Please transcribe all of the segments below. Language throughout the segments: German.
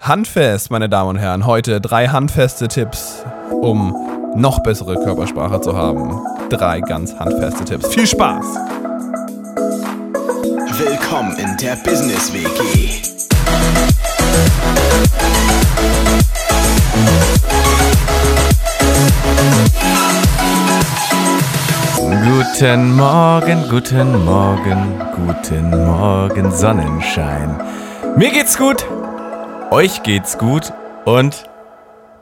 Handfest, meine Damen und Herren. Heute drei handfeste Tipps, um noch bessere Körpersprache zu haben. Drei ganz handfeste Tipps. Viel Spaß! Willkommen in der Business WG. Guten Morgen, guten Morgen, guten Morgen, Sonnenschein. Mir geht's gut, euch geht's gut und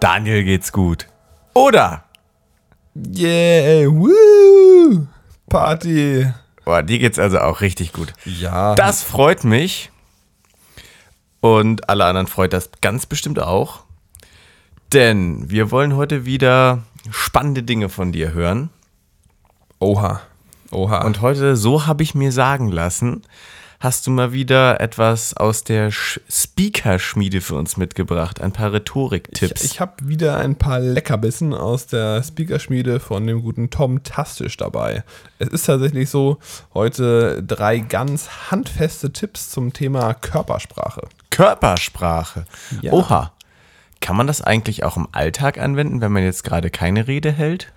Daniel geht's gut. Oder? Yeah, woo! Party! Boah, dir geht's also auch richtig gut. Ja. Das freut mich. Und alle anderen freut das ganz bestimmt auch. Denn wir wollen heute wieder spannende Dinge von dir hören. Oha. Oha. Und heute, so habe ich mir sagen lassen, hast du mal wieder etwas aus der Sch- Speaker-Schmiede für uns mitgebracht. Ein paar Rhetorik-Tipps. Ich, ich habe wieder ein paar Leckerbissen aus der Speakerschmiede von dem guten Tom Tastisch dabei. Es ist tatsächlich so, heute drei ganz handfeste Tipps zum Thema Körpersprache. Körpersprache. Ja. Oha. Kann man das eigentlich auch im Alltag anwenden, wenn man jetzt gerade keine Rede hält?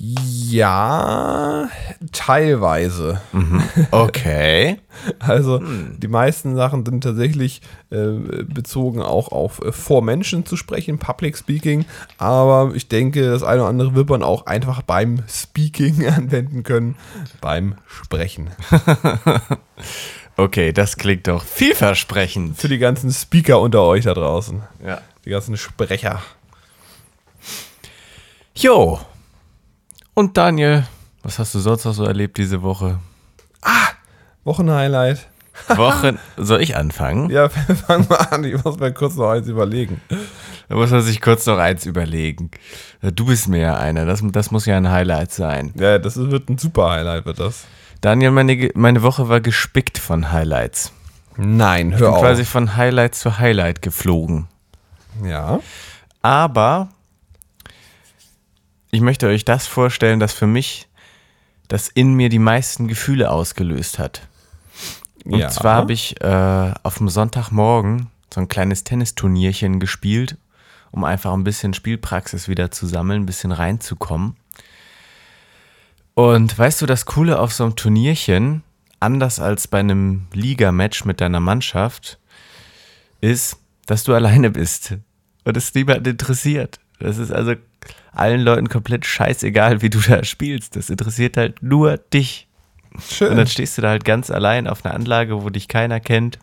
Ja, teilweise. Okay. Also die meisten Sachen sind tatsächlich äh, bezogen auch auf äh, vor Menschen zu sprechen, Public Speaking. Aber ich denke, das eine oder andere wird man auch einfach beim Speaking anwenden können, beim Sprechen. Okay, das klingt doch vielversprechend. Für die ganzen Speaker unter euch da draußen. Ja. Die ganzen Sprecher. Jo. Und Daniel, was hast du sonst noch so erlebt diese Woche? Wochenhighlight. Wochen. Soll ich anfangen? Ja, fang mal an. Ich muss mir kurz noch eins überlegen. Da muss man sich kurz noch eins überlegen. Du bist mir ja einer. Das, das muss ja ein Highlight sein. Ja, das wird ein super Highlight, wird das. Daniel, meine, meine Woche war gespickt von Highlights. Nein, Ich hör bin auf. quasi von Highlight zu Highlight geflogen. ja. Aber ich möchte euch das vorstellen, das für mich das in mir die meisten Gefühle ausgelöst hat. Und ja. zwar habe ich äh, auf dem Sonntagmorgen so ein kleines Tennisturnierchen gespielt, um einfach ein bisschen Spielpraxis wieder zu sammeln, ein bisschen reinzukommen. Und weißt du, das Coole auf so einem Turnierchen, anders als bei einem Ligamatch mit deiner Mannschaft, ist, dass du alleine bist und es niemand interessiert. Das ist also allen Leuten komplett scheißegal, wie du da spielst. Das interessiert halt nur dich. Schön. Und dann stehst du da halt ganz allein auf einer Anlage, wo dich keiner kennt,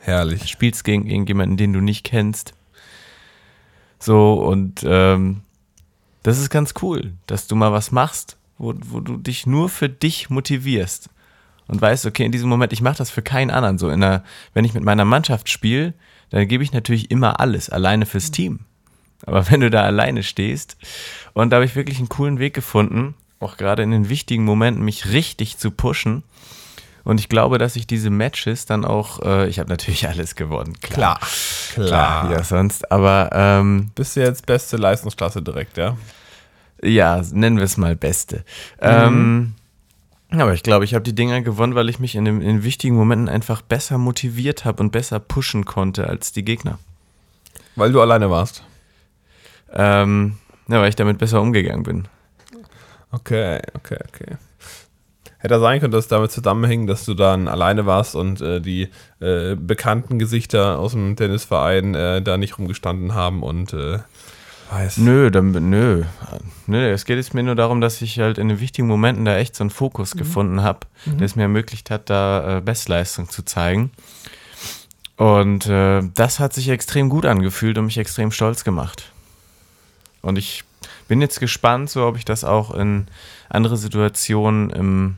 Herrlich. spielst gegen irgendjemanden, den du nicht kennst. So, und ähm, das ist ganz cool, dass du mal was machst, wo, wo du dich nur für dich motivierst. Und weißt, okay, in diesem Moment, ich mache das für keinen anderen. So, in einer, wenn ich mit meiner Mannschaft spiele, dann gebe ich natürlich immer alles, alleine fürs Team. Aber wenn du da alleine stehst, und da habe ich wirklich einen coolen Weg gefunden, auch gerade in den wichtigen Momenten, mich richtig zu pushen. Und ich glaube, dass ich diese Matches dann auch, äh, ich habe natürlich alles gewonnen, klar. Klar. Klar, ja, sonst, aber ähm, Bist du jetzt beste Leistungsklasse direkt, ja? ja, nennen wir es mal Beste. Ähm, aber ich glaube, ich habe die Dinger gewonnen, weil ich mich in, dem, in wichtigen Momenten einfach besser motiviert habe und besser pushen konnte als die Gegner. Weil du alleine warst. Ähm, ja, weil ich damit besser umgegangen bin. Okay, okay, okay. Hätte sein können, dass es damit zusammenhängt, dass du dann alleine warst und äh, die äh, bekannten Gesichter aus dem Tennisverein äh, da nicht rumgestanden haben und äh, weiß. Nö, dann, nö. Nö, es geht jetzt mir nur darum, dass ich halt in den wichtigen Momenten da echt so einen Fokus gefunden habe, der es mir ermöglicht hat, da äh, Bestleistung zu zeigen. Und äh, das hat sich extrem gut angefühlt und mich extrem stolz gemacht. Und ich bin jetzt gespannt, so ob ich das auch in andere Situationen im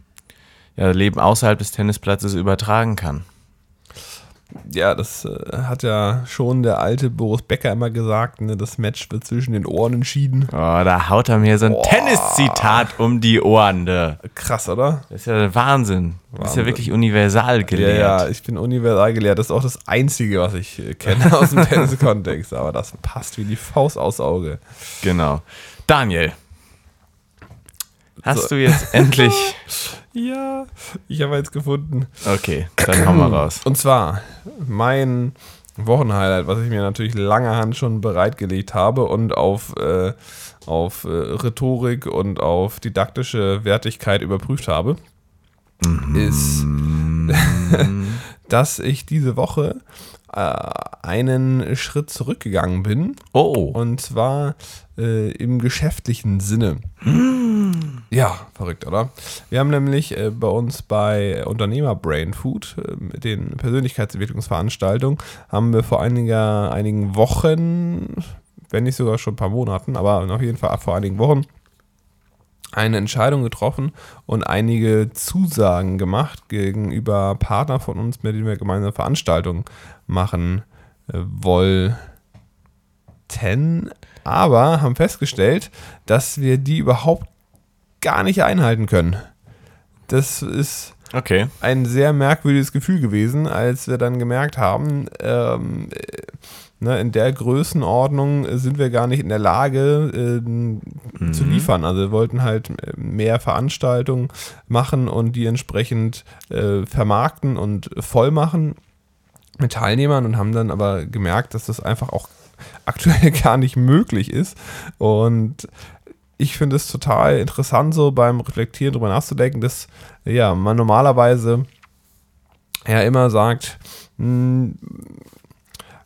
ja, Leben außerhalb des Tennisplatzes übertragen kann. Ja, das äh, hat ja schon der alte Boris Becker immer gesagt, ne? Das Match wird zwischen den Ohren entschieden. Oh, da haut er mir so ein Tenniszitat um die Ohren. Da. Krass, oder? Das ist ja Wahnsinn. Du bist ja Wahnsinn. wirklich universal Ja, gelehrt. ja, ich bin universal gelehrt. Das ist auch das Einzige, was ich äh, kenne aus dem Tennis-Kontext. Aber das passt wie die Faust aufs Auge. Genau. Daniel. Hast So. du jetzt endlich. Ja, ich habe jetzt gefunden. Okay, dann hau mal raus. Und zwar, mein Wochenhighlight, was ich mir natürlich langer Hand schon bereitgelegt habe und auf, äh, auf äh, Rhetorik und auf didaktische Wertigkeit überprüft habe, ist, dass ich diese Woche äh, einen Schritt zurückgegangen bin. Oh. Und zwar äh, im geschäftlichen Sinne. Ja, verrückt, oder? Wir haben nämlich äh, bei uns bei Unternehmer Brain Food, äh, mit den Persönlichkeitsentwicklungsveranstaltungen, haben wir vor einiger, einigen Wochen, wenn nicht sogar schon ein paar Monaten, aber auf jeden Fall vor einigen Wochen, eine Entscheidung getroffen und einige Zusagen gemacht gegenüber Partner von uns, mit denen wir gemeinsam Veranstaltungen machen äh, wollten, aber haben festgestellt, dass wir die überhaupt gar nicht einhalten können. Das ist Okay. ein sehr merkwürdiges Gefühl gewesen, als wir dann gemerkt haben, ähm, äh, ne, in der Größenordnung sind wir gar nicht in der Lage ähm, zu liefern. Also wir wollten halt äh, mehr Veranstaltungen machen und die entsprechend äh, vermarkten und voll machen mit Teilnehmern und haben dann aber gemerkt, dass das einfach auch aktuell gar nicht möglich ist. Und ich finde es total interessant, so beim Reflektieren drüber nachzudenken, dass ja, man normalerweise ja immer sagt, mh,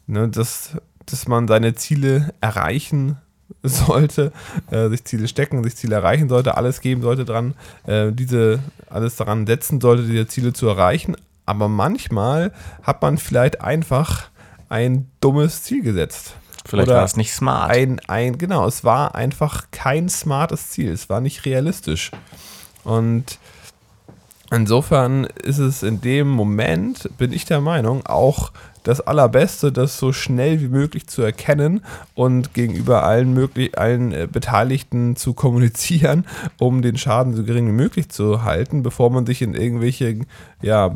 ne, dass, dass man seine Ziele erreichen sollte, äh, sich Ziele stecken, sich Ziele erreichen sollte, alles geben sollte dran, äh, diese alles daran setzen sollte, diese Ziele zu erreichen. Aber manchmal hat man vielleicht einfach ein dummes Ziel gesetzt. Vielleicht Oder war es nicht smart. Ein, ein, genau, es war einfach kein smartes Ziel. Es war nicht realistisch. Und insofern ist es in dem Moment, bin ich der Meinung, auch das Allerbeste, das so schnell wie möglich zu erkennen und gegenüber allen, möglich, allen äh, Beteiligten zu kommunizieren, um den Schaden so gering wie möglich zu halten, bevor man sich in irgendwelche ja,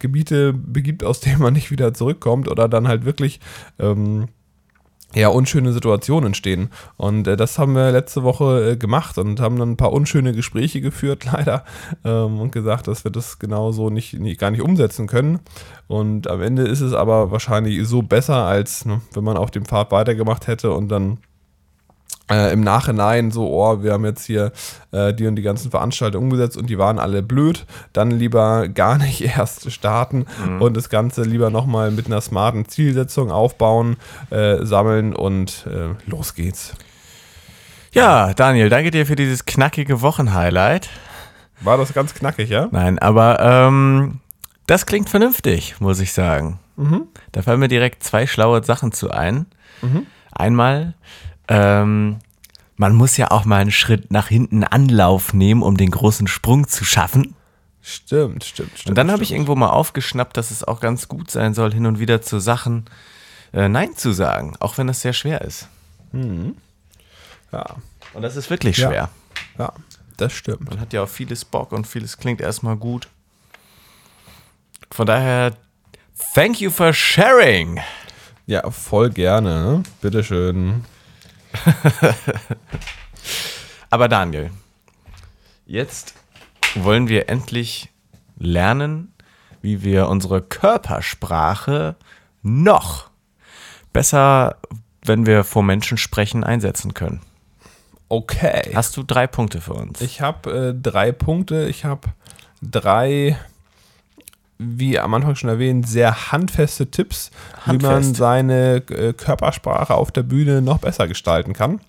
Gebiete begibt, aus denen man nicht wieder zurückkommt oder dann halt wirklich ähm, ja, unschöne Situationen entstehen. Und äh, das haben wir letzte Woche äh, gemacht und haben dann ein paar unschöne Gespräche geführt, leider, ähm, und gesagt, dass wir das genauso nicht, nicht, gar nicht umsetzen können. Und am Ende ist es aber wahrscheinlich so besser, als ne, wenn man auf dem Pfad weitergemacht hätte und dann äh, im Nachhinein so, oh, wir haben jetzt hier äh, die und die ganzen Veranstaltungen umgesetzt und die waren alle blöd, dann lieber gar nicht erst starten und das Ganze lieber nochmal mit einer smarten Zielsetzung aufbauen, äh, sammeln und äh, los geht's. ja, Daniel, danke dir für dieses knackige Wochenhighlight. War das ganz knackig, ja? Nein, aber ähm, das klingt vernünftig, muss ich sagen. Da fallen mir direkt zwei schlaue Sachen zu ein. Einmal, ähm, man muss ja auch mal einen Schritt nach hinten Anlauf nehmen, um den großen Sprung zu schaffen. Stimmt, stimmt, stimmt. Und dann habe ich irgendwo mal aufgeschnappt, dass es auch ganz gut sein soll, hin und wieder zu Sachen äh, Nein zu sagen, auch wenn das sehr schwer ist. Ja, Und das ist wirklich Ja. schwer. ja, das stimmt. Man hat ja auch vieles Bock und vieles klingt erstmal gut. Von daher, thank you for sharing. Ja, voll gerne. Ne? Bitteschön. Aber Daniel, jetzt wollen wir endlich lernen, wie wir unsere Körpersprache noch besser, wenn wir vor Menschen sprechen, einsetzen können. Okay. Hast du drei Punkte für uns? Ich habe äh, drei Punkte. Ich habe drei, wie am Anfang schon erwähnt, sehr handfeste Tipps, wie man Handfest. seine äh, Körpersprache auf der Bühne noch besser gestalten kann.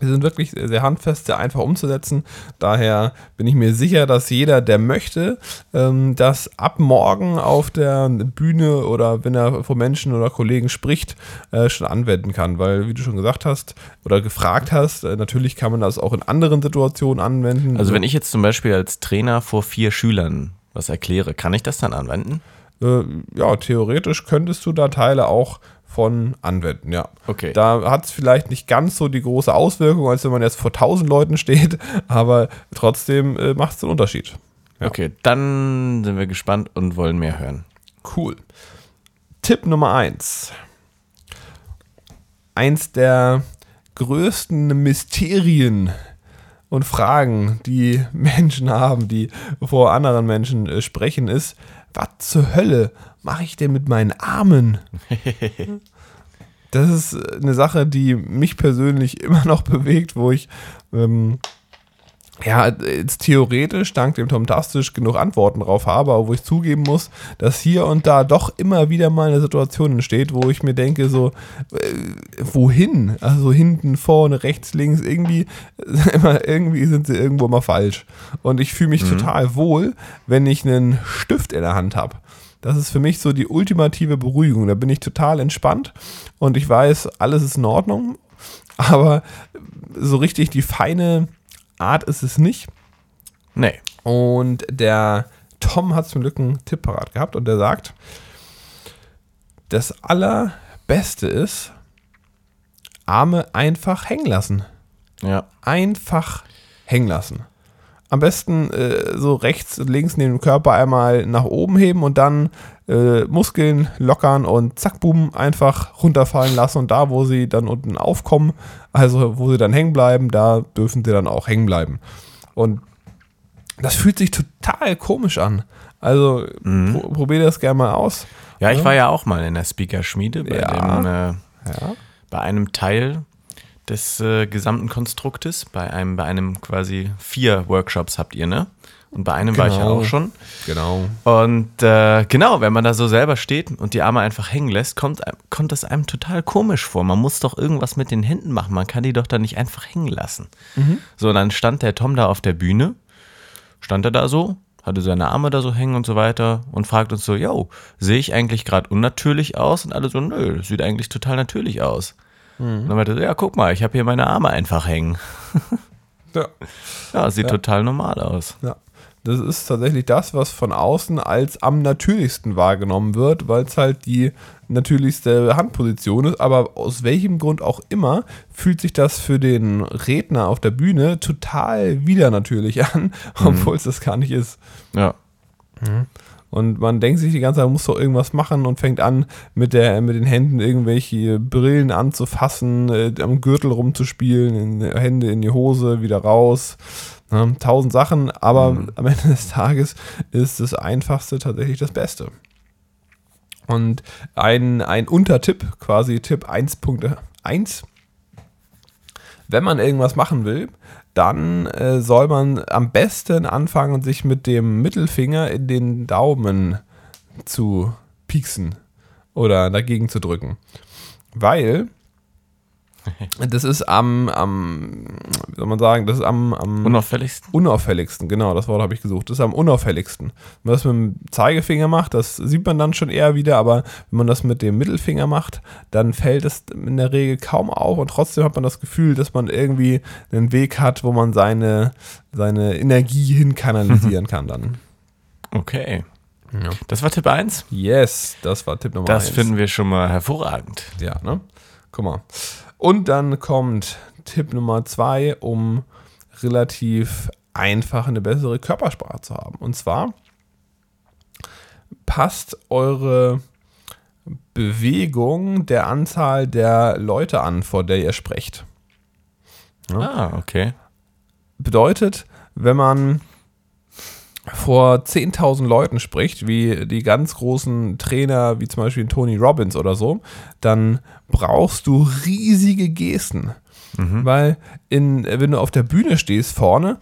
Sie sind wirklich sehr sehr handfest, sehr einfach umzusetzen. Daher bin ich mir sicher, dass jeder, der möchte, ähm, das ab morgen auf der Bühne oder wenn er vor Menschen oder Kollegen spricht, äh, schon anwenden kann. Weil, wie du schon gesagt hast oder gefragt hast, äh, natürlich kann man das auch in anderen Situationen anwenden. also wenn ich jetzt zum Beispiel als Trainer vor vier Schülern was erkläre, kann ich das dann anwenden? äh, ja, theoretisch könntest du da Teile auch von anwenden, ja. Okay. Da hat es vielleicht nicht ganz so die große Auswirkung, als wenn man jetzt vor tausend Leuten steht, aber trotzdem äh, macht es einen Unterschied. Ja. Okay, dann sind wir gespannt und wollen mehr hören. Cool. Tipp Nummer eins. Eins der größten Mysterien und Fragen, die Menschen haben, die vor anderen Menschen äh, sprechen, ist, was zur Hölle mache ich denn mit meinen Armen? das ist eine Sache, die mich persönlich immer noch bewegt, wo ich ähm, ja, jetzt theoretisch dank dem Tomtastisch genug Antworten drauf habe, aber wo ich zugeben muss, dass hier und da doch immer wieder mal eine Situation entsteht, wo ich mir denke, so, äh, wohin? Also hinten, vorne, rechts, links, irgendwie, immer, irgendwie sind sie irgendwo mal falsch. Und ich fühle mich mhm. total wohl, wenn ich einen Stift in der Hand habe. Das ist für mich so die ultimative Beruhigung. Da bin ich total entspannt und ich weiß, alles ist in Ordnung, aber so richtig die feine Art ist es nicht. Nee. Und der Tom hat zum Glück einen Tipp parat gehabt und der sagt, das Allerbeste ist, Arme einfach hängen lassen. Ja. Einfach hängen lassen. Am besten äh, so rechts und links neben dem Körper einmal nach oben heben und dann äh, Muskeln lockern und zack, boom, einfach runterfallen lassen. Und da, wo sie dann unten aufkommen, also wo sie dann hängen bleiben, da dürfen sie dann auch hängen bleiben. Und das fühlt sich total komisch an. Also mhm. pro probier das gerne mal aus. Ja, ich war ja auch mal in der Speaker-Schmiede bei, ja. Dem, äh, ja. bei einem Teil des äh, gesamten Konstruktes. Bei einem, bei einem quasi vier Workshops habt ihr, ne? Und bei einem genau. war ich ja genau. auch schon. Genau. Und äh, genau, wenn man da so selber steht und die Arme einfach hängen lässt, kommt, kommt das einem total komisch vor. Man muss doch irgendwas mit den Händen machen. Man kann die doch da nicht einfach hängen lassen. Mhm. So, und dann stand der Tom da auf der Bühne, stand er da so, hatte seine Arme da so hängen und so weiter und fragt uns so, yo, sehe ich eigentlich gerade unnatürlich aus? Und alle so, nö, sieht eigentlich total natürlich aus. Mhm. Und dann meinte er, ja, guck mal, ich habe hier meine Arme einfach hängen. ja. Ja, sieht ja. total normal aus. Ja. Das ist tatsächlich das, was von außen als am natürlichsten wahrgenommen wird, weil es halt die natürlichste Handposition ist. Aber aus welchem Grund auch immer fühlt sich das für den Redner auf der Bühne total wieder natürlich an, mhm. obwohl es das gar nicht ist. Ja. Mhm. Und man denkt sich die ganze Zeit, man muss doch irgendwas machen und fängt an, mit, der, mit den Händen irgendwelche Brillen anzufassen, äh, am Gürtel rumzuspielen, in, Hände in die Hose, wieder raus. Ne? Tausend Sachen, aber mhm. am Ende des Tages ist das Einfachste tatsächlich das Beste. Und ein, ein Untertipp, quasi Tipp 1.1. Wenn man irgendwas machen will, dann äh, soll man am besten anfangen, sich mit dem Mittelfinger in den Daumen zu pieksen oder dagegen zu drücken. Weil das ist am, am, wie soll man sagen, das ist am, am unauffälligsten. Unauffälligsten, genau, das Wort habe ich gesucht. Das ist am unauffälligsten. Wenn man das mit dem Zeigefinger macht, das sieht man dann schon eher wieder, aber wenn man das mit dem Mittelfinger macht, dann fällt es in der Regel kaum auf und trotzdem hat man das Gefühl, dass man irgendwie einen Weg hat, wo man seine, seine Energie hin kanalisieren kann dann. Okay. Ja. Das war Tipp 1? Yes, das war Tipp Nummer 1. Das finden wir schon mal hervorragend. Ja, ne? Guck mal. Und dann kommt Tipp Nummer zwei, um relativ einfach eine bessere Körpersprache zu haben. Und zwar passt eure Bewegung der Anzahl der Leute an, vor der ihr sprecht. Ja? Ah, okay. Bedeutet, wenn man vor 10.000 Leuten spricht, wie die ganz großen Trainer, wie zum Beispiel Tony Robbins oder so, dann brauchst du riesige Gesten. Mhm. Weil in, wenn du auf der Bühne stehst vorne,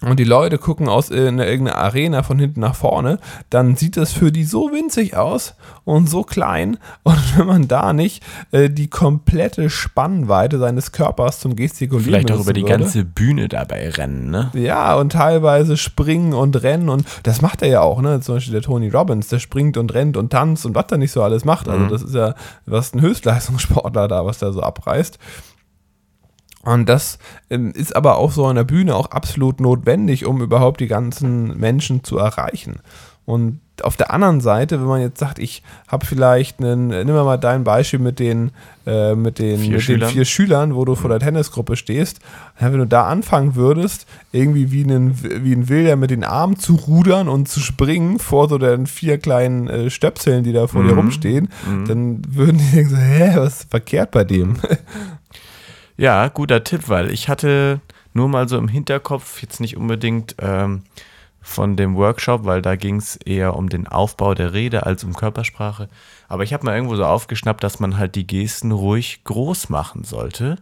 und die Leute gucken aus irgendeiner Arena von hinten nach vorne, dann sieht das für die so winzig aus und so klein. Und wenn man da nicht äh, die komplette Spannweite seines Körpers zum Gestikulieren Vielleicht auch über die würde, ganze Bühne dabei rennen, ne? Ja, und teilweise springen und rennen und das macht er ja auch, ne? Zum Beispiel der Tony Robbins, der springt und rennt und tanzt und was er nicht so alles macht. Also, mhm. das ist ja was ein Höchstleistungssportler da, was der so abreißt. Und das ähm, ist aber auf so einer Bühne auch absolut notwendig, um überhaupt die ganzen Menschen zu erreichen. Und auf der anderen Seite, wenn man jetzt sagt, ich habe vielleicht einen, nimm mal dein Beispiel mit den, äh, mit, den, vier, mit Schülern. den vier Schülern, wo du vor der Tennisgruppe stehst, wenn du da anfangen würdest, irgendwie wie, einen, wie ein Wilder mit den Armen zu rudern und zu springen vor so den vier kleinen äh, Stöpseln, die da vor mhm. dir rumstehen, mhm. dann würden die denken so, hä, was ist verkehrt bei dem? Ja, guter Tipp, weil ich hatte nur mal so im Hinterkopf, jetzt nicht unbedingt ähm, von dem Workshop, weil da ging es eher um den Aufbau der Rede als um Körpersprache. Aber ich habe mal irgendwo so aufgeschnappt, dass man halt die Gesten ruhig groß machen sollte.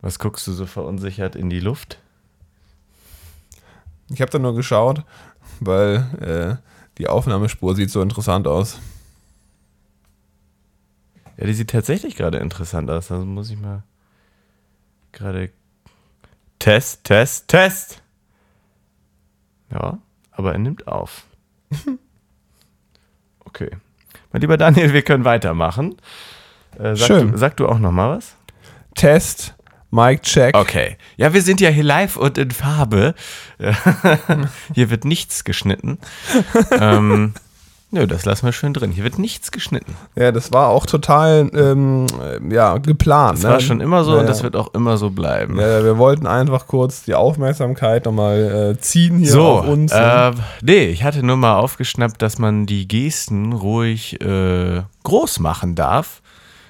Was guckst du so verunsichert in die Luft? Ich habe da nur geschaut, weil äh, die Aufnahmespur sieht so interessant aus. Ja, die sieht tatsächlich gerade interessant aus. Also muss ich mal gerade. Test, Test, Test! Ja, aber er nimmt auf. Okay. Mein lieber Daniel, wir können weitermachen. Äh, sag, Schön. Du, sag du auch noch mal was? Test, Mic check. Okay. Ja, wir sind ja hier live und in Farbe. hier wird nichts geschnitten. ähm, nö, das lassen wir schön drin. Hier wird nichts geschnitten. Ja, das war auch total ähm, äh, ja, geplant. Das ne? war schon immer so ja, und das wird auch immer so bleiben. Ja, wir wollten einfach kurz die Aufmerksamkeit nochmal äh, ziehen hier so, auf uns. ne? äh, nee, ich hatte nur mal aufgeschnappt, dass man die Gesten ruhig äh, groß machen darf.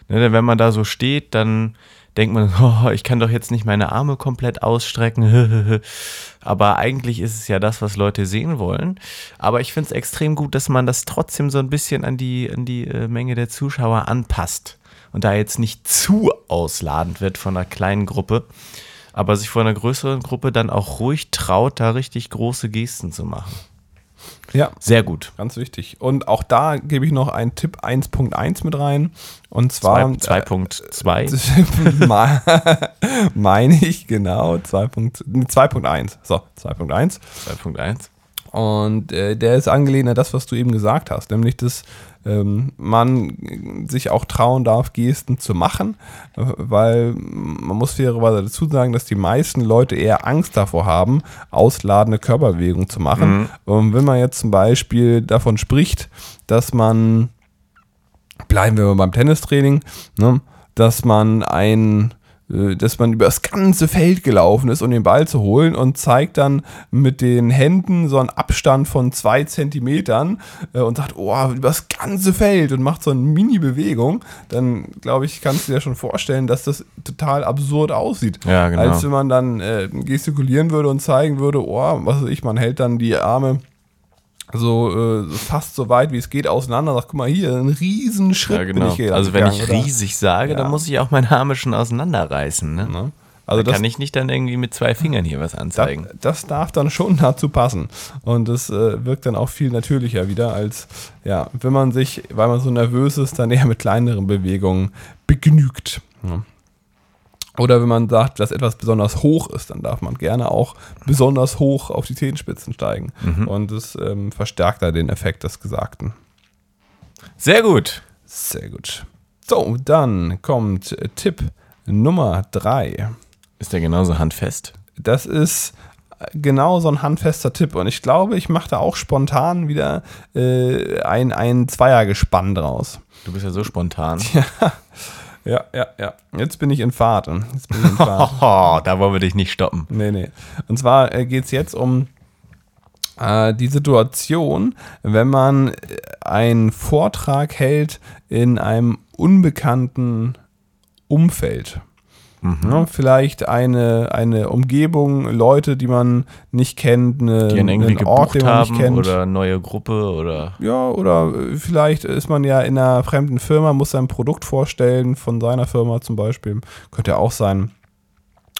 Ne, denn wenn man da so steht, dann denkt man, oh, ich kann doch jetzt nicht meine Arme komplett ausstrecken. Aber eigentlich ist es ja das, was Leute sehen wollen. Aber ich finde es extrem gut, dass man das trotzdem so ein bisschen an die, an die äh, Menge der Zuschauer anpasst. Und da jetzt nicht zu ausladend wird von einer kleinen Gruppe, aber sich vor einer größeren Gruppe dann auch ruhig traut, da richtig große Gesten zu machen. Ja, Sehr gut. ganz wichtig. Und auch da gebe ich noch einen Tipp 1.1 mit rein. Und zwar. 2.2. Ma- meine ich genau 2.1. nee, 2.1. So, 2.1. 2.1. Und äh, der ist angelehnt an das, was du eben gesagt hast, nämlich, dass ähm, man sich auch trauen darf, Gesten zu machen, weil man muss fairerweise dazu sagen, dass die meisten Leute eher Angst davor haben, ausladende Körperbewegungen zu machen. Und wenn man jetzt zum Beispiel davon spricht, dass man, bleiben wir mal beim Tennistraining, ne, dass man ein dass man über das ganze Feld gelaufen ist, um den Ball zu holen und zeigt dann mit den Händen so einen Abstand von zwei Zentimetern äh, und sagt, oh, über das ganze Feld und macht so eine Mini-Bewegung, dann glaube ich, kannst du dir schon vorstellen, dass das total absurd aussieht. Ja, genau. Als wenn man dann äh, gestikulieren würde und zeigen würde, oh, was weiß ich, man hält dann die Arme so äh, fast so weit wie es geht auseinander. Sagt, guck mal hier, ein riesen Schritt Ja, bin genau. ich hier Also wenn ich gegangen, oder? riesig sage, Ja. dann muss ich auch meine Arme schon auseinanderreißen. Ne? Ne? Also Also da das, kann ich nicht dann irgendwie mit zwei Fingern hier was das, anzeigen. das darf dann schon dazu passen. Und das äh, wirkt dann auch viel natürlicher wieder, als ja, wenn man sich, weil man so nervös ist, dann eher mit kleineren Bewegungen begnügt. Ja. Oder wenn man sagt, dass etwas besonders hoch ist, dann darf man gerne auch besonders hoch auf die Zehenspitzen steigen. Und das ähm, verstärkt da den Effekt des Gesagten. Sehr gut. Sehr gut. So, dann kommt Tipp Nummer drei. Ist der genauso handfest? Das ist äh, genau so ein handfester Tipp. Und ich glaube, ich mache da auch spontan wieder äh, ein, ein Zweiergespann draus. Du bist ja so spontan. Ja, ja, ja. Jetzt bin ich in Fahrt. Jetzt bin ich in Fahrt. Oh, da wollen wir dich nicht stoppen. Nee, nee. Und zwar äh, geht es jetzt um äh, die Situation, wenn man äh, einen Vortrag hält in einem unbekannten Umfeld. Ja, vielleicht eine, eine Umgebung, Leute, die man nicht kennt, eine, Die irgendwie einen Ort, den man nicht haben kennt. oder neue Gruppe oder Ja, oder äh, vielleicht ist man ja in einer fremden Firma, muss sein Produkt vorstellen, von seiner Firma zum Beispiel. Könnte ja auch sein.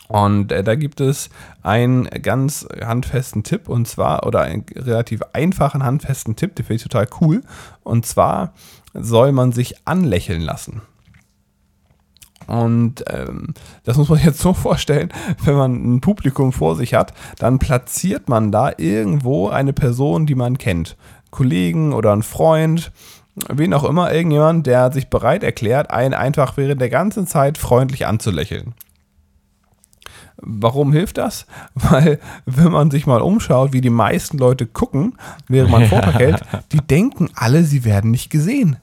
Und äh, da gibt es einen ganz handfesten Tipp und zwar, oder einen relativ einfachen handfesten Tipp, den finde ich total cool. Und zwar soll man sich anlächeln lassen. Und ähm, das muss man jetzt so vorstellen, wenn man ein Publikum vor sich hat, dann platziert man da irgendwo eine Person, die man kennt. Kollegen oder ein Freund, wen auch immer, irgendjemand, der sich bereit erklärt, einen einfach während der ganzen Zeit freundlich anzulächeln. Warum hilft das? Weil, wenn man sich mal umschaut, wie die meisten Leute gucken, während man einen Vortrag hält, die denken alle, sie werden nicht gesehen.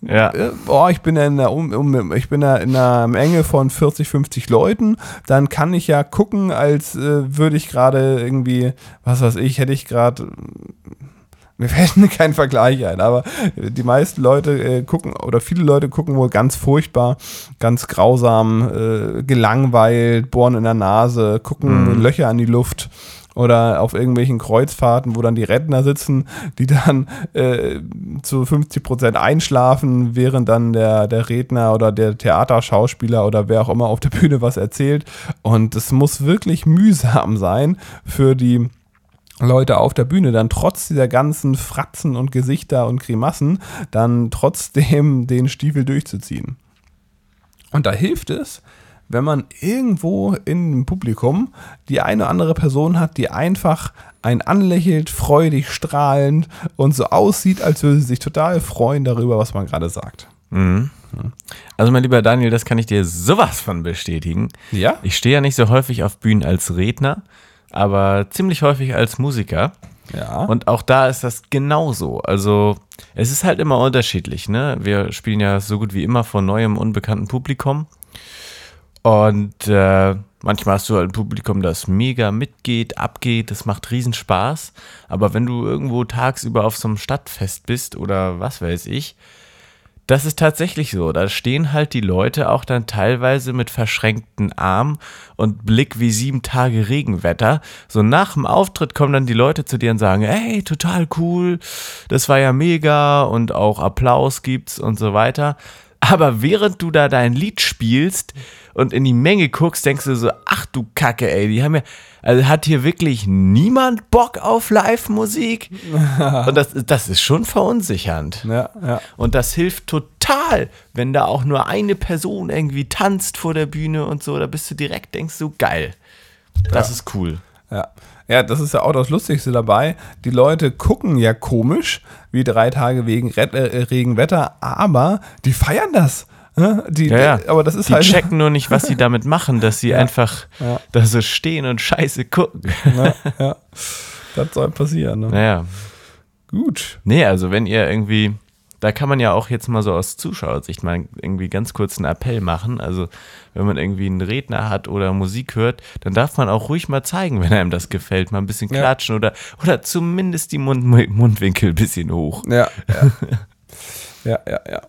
Ja. Boah, ich bin ja in einer, um, um, ich bin ja in einer Menge von 40, 50 Leuten, dann kann ich ja gucken, als äh, würde ich gerade irgendwie, was weiß ich, hätte ich gerade, mir fällt mir kein Vergleich ein, aber die meisten Leute äh, gucken, oder viele Leute gucken wohl ganz furchtbar, ganz grausam, äh, gelangweilt, bohren in der Nase, gucken Löcher an die Luft oder auf irgendwelchen Kreuzfahrten, wo dann die Redner sitzen, die dann äh, zu 50 Prozent einschlafen, während dann der, der Redner oder der Theaterschauspieler oder wer auch immer auf der Bühne was erzählt. Und es muss wirklich mühsam sein für die Leute auf der Bühne dann trotz dieser ganzen Fratzen und Gesichter und Grimassen dann trotzdem den Stiefel durchzuziehen. Und da hilft es, wenn man irgendwo im Publikum die eine oder andere Person hat, die einfach einen anlächelt, freudig, strahlend und so aussieht, als würde sie sich total freuen darüber, was man gerade sagt. Mhm. Also mein lieber Daniel, das kann ich dir sowas von bestätigen. Ja? Ich stehe ja nicht so häufig auf Bühnen als Redner, aber ziemlich häufig als Musiker. Ja. Und auch da ist das genauso. Also es ist halt immer unterschiedlich. Ne? Wir spielen ja so gut wie immer vor neuem, unbekannten Publikum. Und äh, manchmal hast du halt ein Publikum, das mega mitgeht, abgeht, das macht Riesenspaß. Aber wenn du irgendwo tagsüber auf so einem Stadtfest bist oder was weiß ich, das ist tatsächlich so. Da stehen halt die Leute auch dann teilweise mit verschränkten Armen und Blick wie sieben Tage Regenwetter. So nach dem Auftritt kommen dann die Leute zu dir und sagen, hey, total cool, das war ja mega und auch Applaus gibt's und so weiter. Aber während du da dein Lied spielst und in die Menge guckst, denkst du so, ach du Kacke, ey, die haben ja, also hat hier wirklich niemand Bock auf Live-Musik? und das, das ist schon verunsichernd. Ja, ja. Und das hilft total, wenn da auch nur eine Person irgendwie tanzt vor der Bühne und so, da bist du direkt, denkst du, geil. Das ist cool. Ja. ja, das ist ja auch das Lustigste dabei. Die Leute gucken ja komisch, wie drei Tage wegen Red, äh, Regenwetter, aber die feiern das. Ne? Die, Ja, ja. Aber das ist die halt. checken nur nicht, was sie damit machen, dass sie einfach Ja. da so stehen und scheiße gucken. Ja. Das soll passieren. Ne? Naja. Gut. Nee, also wenn ihr irgendwie, da kann man ja auch jetzt mal so aus Zuschauersicht mal irgendwie ganz kurz einen Appell machen. Also wenn man irgendwie einen Redner hat oder Musik hört, dann darf man auch ruhig mal zeigen, wenn einem das gefällt, mal ein bisschen klatschen oder, oder zumindest die Mund Mundwinkel ein bisschen hoch. Ja. ja, ja, ja.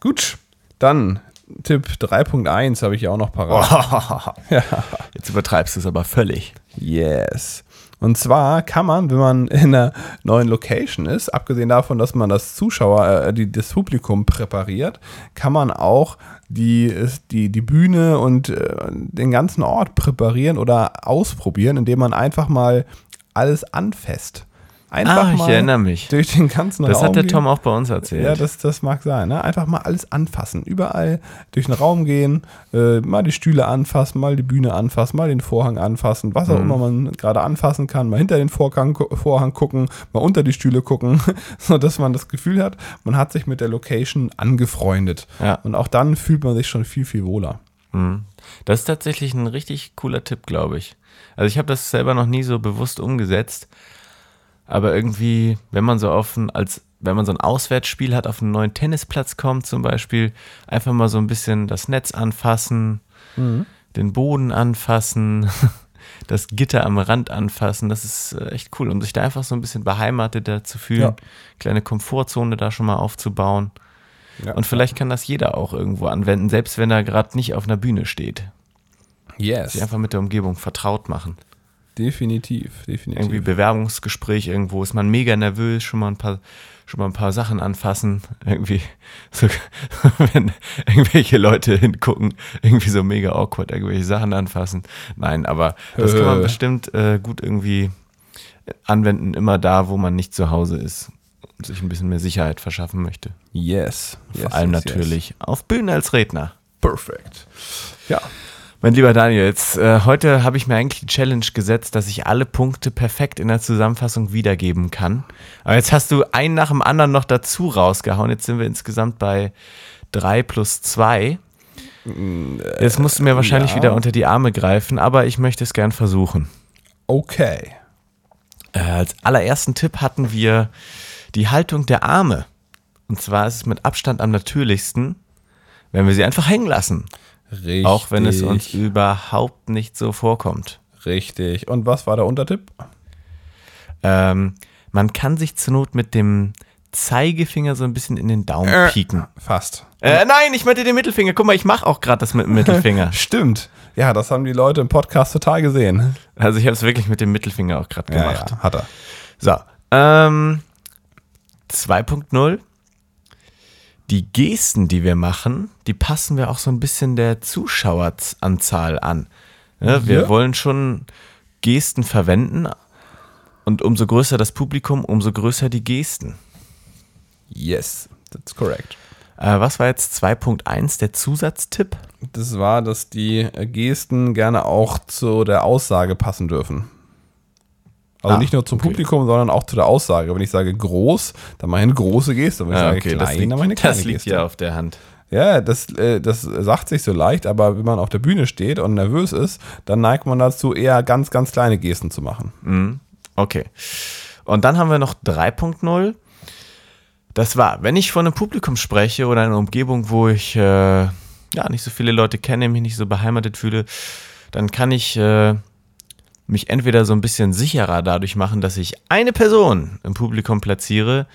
Gut. Dann Tipp 3.1 habe ich ja auch noch parat. Jetzt übertreibst du es aber völlig. Yes. Und zwar kann man, wenn man in einer neuen Location ist, abgesehen davon, dass man das Zuschauer, äh, die, das Publikum präpariert, kann man auch die, die, die Bühne und äh, den ganzen Ort präparieren oder ausprobieren, indem man einfach mal alles anfasst. Einfach Ah, ich mal erinnere mich. durch den ganzen Das Raum hat der gehen. Tom auch bei uns erzählt. Ja, das, das mag sein. Ne? Einfach mal alles anfassen. Überall durch den Raum gehen, äh, mal die Stühle anfassen, mal die Bühne anfassen, mal den Vorhang anfassen, was Mhm. auch immer man gerade anfassen kann, mal hinter den Vorhang, Vorhang gucken, mal unter die Stühle gucken, sodass man das Gefühl hat, man hat sich mit der Location angefreundet. Ja. Und auch dann fühlt man sich schon viel, viel wohler. Mhm. Das ist tatsächlich ein richtig cooler Tipp, glaube ich. Also ich habe das selber noch nie so bewusst umgesetzt, aber irgendwie, wenn man so auf ein, als wenn man so ein Auswärtsspiel hat, auf einen neuen Tennisplatz kommt zum Beispiel, einfach mal so ein bisschen das Netz anfassen, den Boden anfassen, das Gitter am Rand anfassen, das ist äh, echt cool, um sich da einfach so ein bisschen beheimateter zu fühlen, Ja. kleine Komfortzone da schon mal aufzubauen. Ja. Und vielleicht kann das jeder auch irgendwo anwenden, selbst wenn er gerade nicht auf einer Bühne steht. Yes. Sich einfach mit der Umgebung vertraut machen. Definitiv, definitiv. Irgendwie Bewerbungsgespräch irgendwo ist man mega nervös, schon mal ein paar, schon mal ein paar Sachen anfassen. Irgendwie, so, wenn irgendwelche Leute hingucken, irgendwie so mega awkward, irgendwelche Sachen anfassen. Nein, aber das kann man Äh. bestimmt äh, gut irgendwie anwenden, immer da, wo man nicht zu Hause ist und sich ein bisschen mehr Sicherheit verschaffen möchte. yes. yes Vor allem yes, yes. natürlich auf Bühnen als Redner. Perfekt. Ja. Mein lieber Daniel, jetzt, äh, heute habe ich mir eigentlich die Challenge gesetzt, dass ich alle Punkte perfekt in der Zusammenfassung wiedergeben kann. Aber jetzt hast du einen nach dem anderen noch dazu rausgehauen. Jetzt sind wir insgesamt bei drei plus zwei. Jetzt musst du mir wahrscheinlich ja. wieder unter die Arme greifen, aber ich möchte es gern versuchen. Okay. Äh, als allerersten Tipp hatten wir die Haltung der Arme. Und zwar ist es mit Abstand am natürlichsten, wenn wir sie einfach hängen lassen. Richtig. Auch wenn es uns überhaupt nicht so vorkommt. Richtig. Und was war der Untertipp? Ähm, man kann sich zur Not mit dem Zeigefinger so ein bisschen in den Daumen Äh. pieken. Fast. Äh, nein, ich meinte den Mittelfinger. Guck mal, ich mache auch gerade das mit dem Mittelfinger. Stimmt. Ja, das haben die Leute im Podcast total gesehen. Also ich habe es wirklich mit dem Mittelfinger auch gerade Ja, gemacht. ja, hat er. So, ähm, 2.0. Die Gesten, die wir machen, die passen wir auch so ein bisschen der Zuschaueranzahl an. Ja, wir Ja. wollen schon Gesten verwenden und umso größer das Publikum, umso größer die Gesten. Yes, that's correct. Äh, was war jetzt 2.1 der Zusatztipp? Das war, dass die Gesten gerne auch zu der Aussage passen dürfen. Also Ah, nicht nur zum okay. Publikum, sondern auch zu der Aussage. Wenn ich sage groß, dann mache ich eine große Geste. Wenn ich sage klein, das liegt, dann mache ich eine kleine das liegt Geste. ja auf der Hand. Ja, das, äh, das sagt sich so leicht, aber wenn man auf der Bühne steht und nervös ist, dann neigt man dazu, eher ganz, ganz kleine Gesten zu machen. Okay. Und dann haben wir noch 3.0. Das war, wenn ich vor einem Publikum spreche oder in einer Umgebung, wo ich äh, ja nicht so viele Leute kenne, mich nicht so beheimatet fühle, dann kann ich äh, mich entweder so ein bisschen sicherer dadurch machen, dass ich eine Person im Publikum platziere,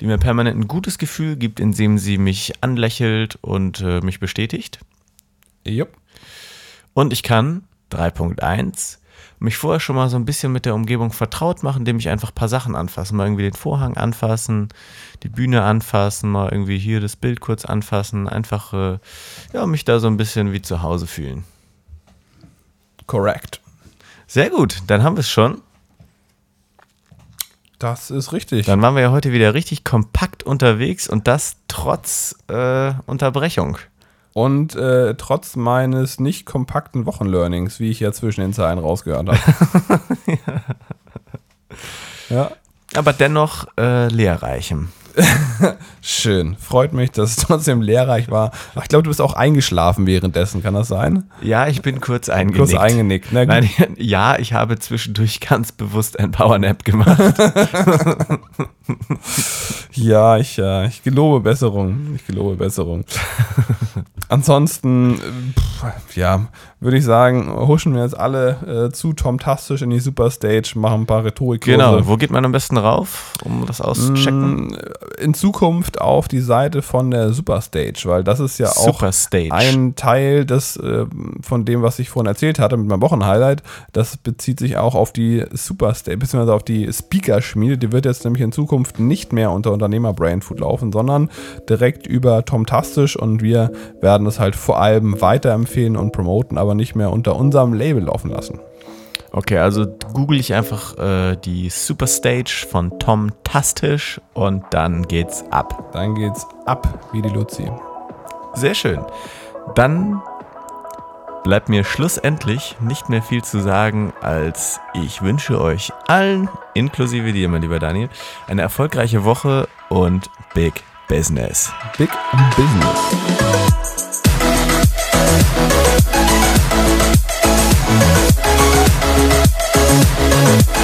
die mir permanent ein gutes Gefühl gibt, indem sie mich anlächelt und äh, mich bestätigt. Jupp. Und ich kann 3.1 mich vorher schon mal so ein bisschen mit der Umgebung vertraut machen, indem ich einfach ein paar Sachen anfasse. Mal irgendwie den Vorhang anfassen, die Bühne anfassen, mal irgendwie hier das Bild kurz anfassen. Einfach, äh, ja, mich da so ein bisschen wie zu Hause fühlen. Correct. Sehr gut, dann haben wir es schon. Das ist richtig. Dann waren wir ja heute wieder richtig kompakt unterwegs und das trotz äh, Unterbrechung. Und äh, trotz meines nicht kompakten Wochenlearnings, wie ich ja zwischen den Zeilen rausgehört habe. ja, Aber dennoch äh, lehrreichem. schön. Freut mich, dass es trotzdem lehrreich war. Ach, ich glaube, du bist auch eingeschlafen währenddessen, kann das sein? Ja, ich bin kurz eingenickt. Kurz eingenickt. Na. Nein, ja, ich habe zwischendurch ganz bewusst ein Powernap gemacht. Ja, ich, ja, ich gelobe Besserung. Ich gelobe Besserung. Ansonsten, äh, pff, ja, würde ich sagen, huschen wir jetzt alle äh, zu Tom Tastisch in die Superstage, machen ein paar Rhetorikkurse. genau. Wo geht man am besten rauf, um das auszuchecken? In Zukunft auf die Seite von der Superstage, weil das ist ja auch Superstage. ein Teil des, äh, von dem, was ich vorhin erzählt hatte mit meinem Wochenhighlight. Das bezieht sich auch auf die Superstage, beziehungsweise auf die Speaker-Schmiede. Die wird jetzt nämlich in Zukunft nicht mehr unter Unternehmer Brainfood laufen, sondern direkt über Tom Tastisch und wir werden es halt vor allem weiterempfehlen und promoten, aber nicht mehr unter unserem Label laufen lassen. Okay, also google ich einfach äh, die Superstage von Tom Tastisch und dann geht's ab. Dann geht's ab wie die Luzi. Sehr schön. Dann bleibt mir schlussendlich nicht mehr viel zu sagen, als ich wünsche euch allen, inklusive dir, mein lieber Daniel, eine erfolgreiche Woche und Big Business. Big Business. Thank